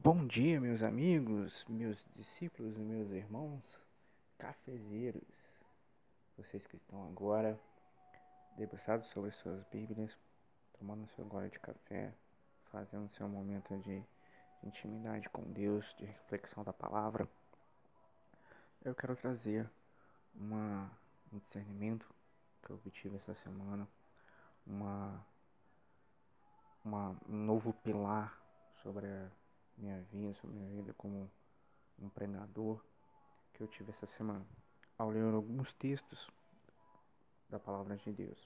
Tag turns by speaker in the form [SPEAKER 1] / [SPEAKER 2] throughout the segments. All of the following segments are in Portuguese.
[SPEAKER 1] Bom dia, meus amigos, meus discípulos meus irmãos cafezeiros. Vocês que estão agora debruçados sobre suas Bíblias, tomando seu gole de café, fazendo seu momento de intimidade com Deus, de reflexão da palavra. Eu quero trazer uma, um discernimento que eu obtive essa semana, uma, uma, um novo pilar sobre a minha vida, sobre minha vida como um pregador que eu tive essa semana, ao ler alguns textos da palavra de Deus.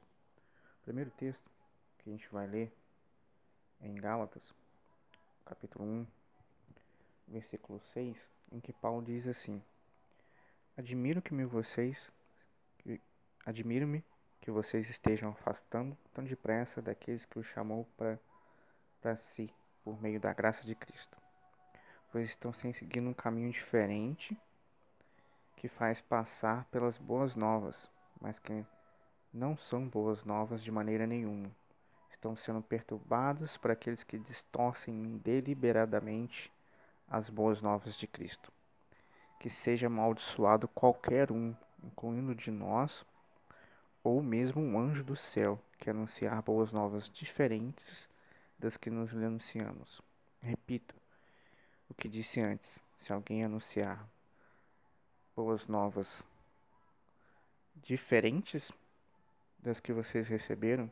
[SPEAKER 1] O primeiro texto que a gente vai ler é em Gálatas, capítulo 1, versículo 6, em que Paulo diz assim: Admiro que me vocês admiro-me que vocês estejam afastando tão depressa daqueles que o chamou para si por meio da graça de Cristo pois estão seguindo um caminho diferente que faz passar pelas boas novas, mas que não são boas novas de maneira nenhuma. Estão sendo perturbados por aqueles que distorcem deliberadamente as boas novas de Cristo. Que seja amaldiçoado qualquer um, incluindo de nós, ou mesmo um anjo do céu, que anunciar boas novas diferentes das que nos anunciamos. Repito, o que disse antes: se alguém anunciar boas novas diferentes das que vocês receberam,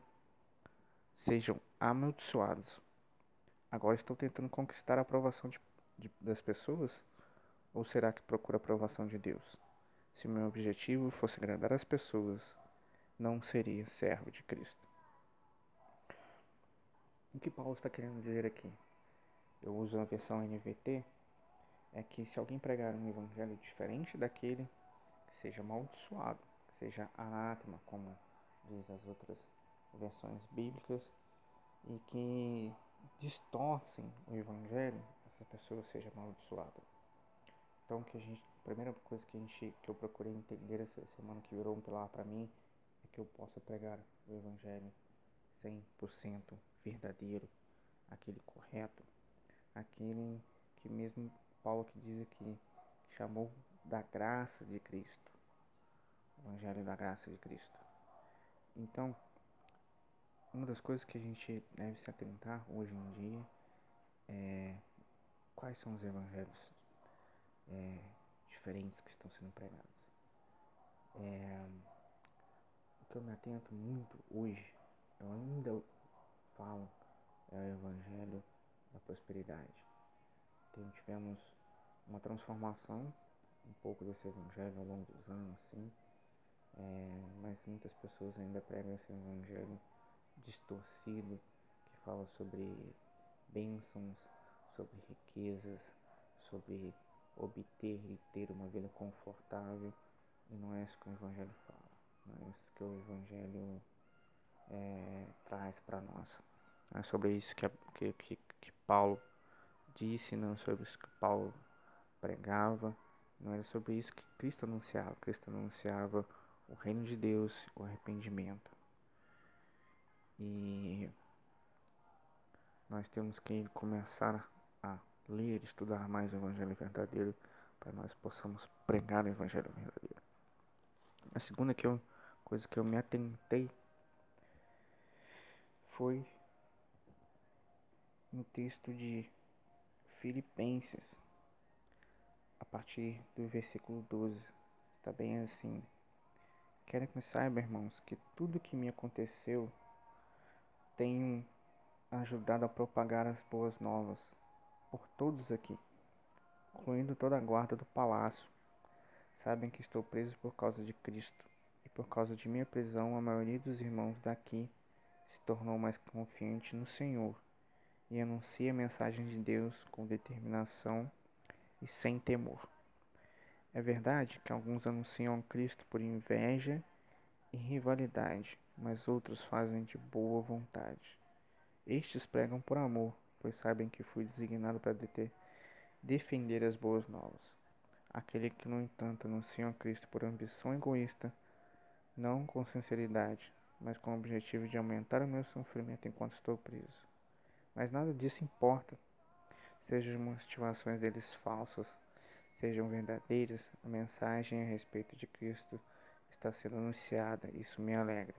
[SPEAKER 1] sejam amaldiçoados. Agora estão tentando conquistar a aprovação de, de, das pessoas? Ou será que procura a aprovação de Deus? Se meu objetivo fosse agradar as pessoas, não seria servo de Cristo. O que Paulo está querendo dizer aqui? Eu uso a versão NVT, é que se alguém pregar um evangelho diferente daquele, que seja amaldiçoado, que seja anátema, como diz as outras versões bíblicas, e que distorcem o evangelho, essa pessoa seja amaldiçoada. Então, que a gente, a primeira coisa que a gente, que eu procurei entender essa semana que virou um pilar para mim, é que eu possa pregar o evangelho 100% verdadeiro, aquele correto, aquele que mesmo Paulo que diz aqui, que chamou da graça de Cristo. Evangelho da graça de Cristo. Então, uma das coisas que a gente deve se atentar hoje em dia é quais são os evangelhos é, diferentes que estão sendo pregados. É, o que eu me atento muito hoje, eu ainda falo, é o evangelho. Tivemos uma transformação um pouco desse evangelho ao longo dos anos, sim, é, mas muitas pessoas ainda pregam esse evangelho distorcido que fala sobre bênçãos, sobre riquezas, sobre obter e ter uma vida confortável e não é isso que o evangelho fala, não é isso que o evangelho é, traz para nós. É sobre isso que, que, que Paulo disse, não sobre isso que Paulo pregava, não era sobre isso que Cristo anunciava. Cristo anunciava o reino de Deus, o arrependimento. E nós temos que começar a ler, estudar mais o Evangelho verdadeiro para nós possamos pregar o Evangelho verdadeiro. A segunda que eu, coisa que eu me atentei foi no texto de Filipenses, a partir do versículo 12, está bem assim. Quero que saiba, irmãos, que tudo que me aconteceu tem ajudado a propagar as boas novas por todos aqui, incluindo toda a guarda do palácio. Sabem que estou preso por causa de Cristo, e por causa de minha prisão, a maioria dos irmãos daqui se tornou mais confiante no Senhor e anuncia a mensagem de Deus com determinação e sem temor. É verdade que alguns anunciam Cristo por inveja e rivalidade, mas outros fazem de boa vontade. Estes pregam por amor, pois sabem que fui designado para defender as boas novas. Aquele que, no entanto, anuncia Cristo por ambição egoísta, não com sinceridade, mas com o objetivo de aumentar o meu sofrimento enquanto estou preso mas nada disso importa. sejam as motivações deles falsas, sejam verdadeiras, a mensagem a respeito de Cristo está sendo anunciada. Isso me alegra.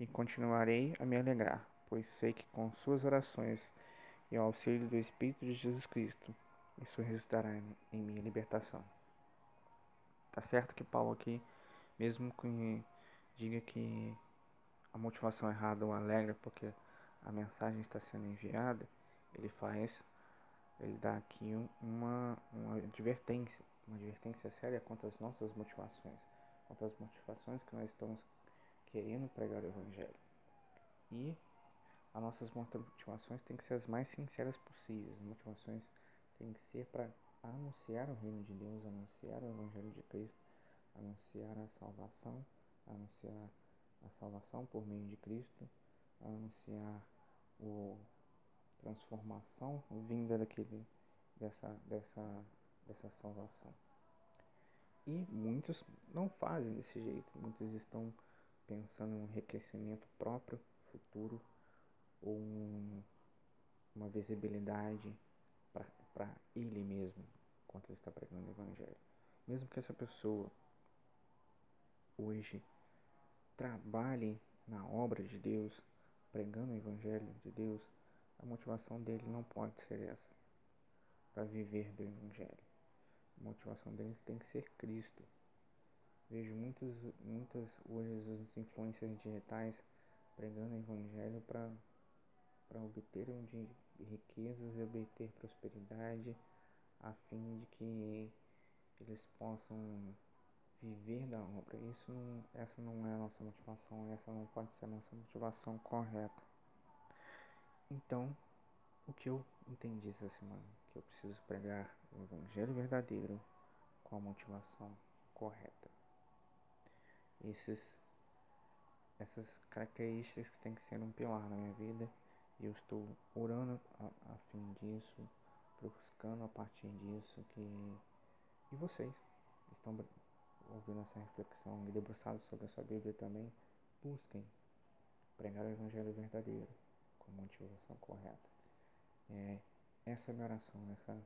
[SPEAKER 1] E continuarei a me alegrar, pois sei que com suas orações e ao auxílio do Espírito de Jesus Cristo, isso resultará em minha libertação. Tá certo que Paulo aqui, mesmo que diga que a motivação errada o alegra porque a mensagem está sendo enviada, ele faz, ele dá aqui uma, uma advertência, uma advertência séria contra as nossas motivações, contra as motivações que nós estamos querendo pregar o Evangelho. E as nossas motivações têm que ser as mais sinceras possíveis, as motivações têm que ser para anunciar o reino de Deus, anunciar o Evangelho de Cristo, anunciar a salvação, anunciar a salvação por meio de Cristo, anunciar o transformação vinda daquele dessa dessa dessa salvação. E muitos não fazem desse jeito, muitos estão pensando em um enriquecimento próprio, futuro, ou um, uma visibilidade para ele mesmo, enquanto ele está pregando o Evangelho. Mesmo que essa pessoa hoje trabalhe na obra de Deus, pregando o Evangelho de Deus, a motivação dele não pode ser essa, para viver do Evangelho. A motivação dele tem que ser Cristo. Vejo muitos, muitas hoje as influências digitais pregando o Evangelho para obter riquezas e obter prosperidade, a fim de que eles possam viver da obra. Isso não, essa não é a nossa motivação, essa não pode ser a nossa motivação correta. Então, o que eu entendi essa semana? Que eu preciso pregar o evangelho verdadeiro com a motivação correta. Esses, essas características que têm que ser um pilar na minha vida eu estou orando a, a fim disso, buscando a partir disso que e vocês estão ouvindo essa reflexão e debruçados sobre a sua Bíblia também, busquem pregar o Evangelho verdadeiro com motivação correta. É, essa é a minha oração nessa,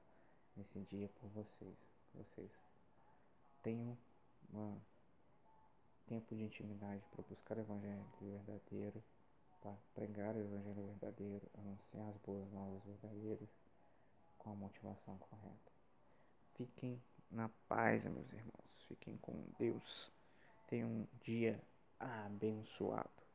[SPEAKER 1] nesse dia por vocês. Vocês tenham um tempo de intimidade para buscar o Evangelho verdadeiro, para pregar o Evangelho verdadeiro, anunciar as boas novas verdadeiras com a motivação correta. Fiquem na paz, meus irmãos. Fiquem com Deus. Tenham um dia abençoado.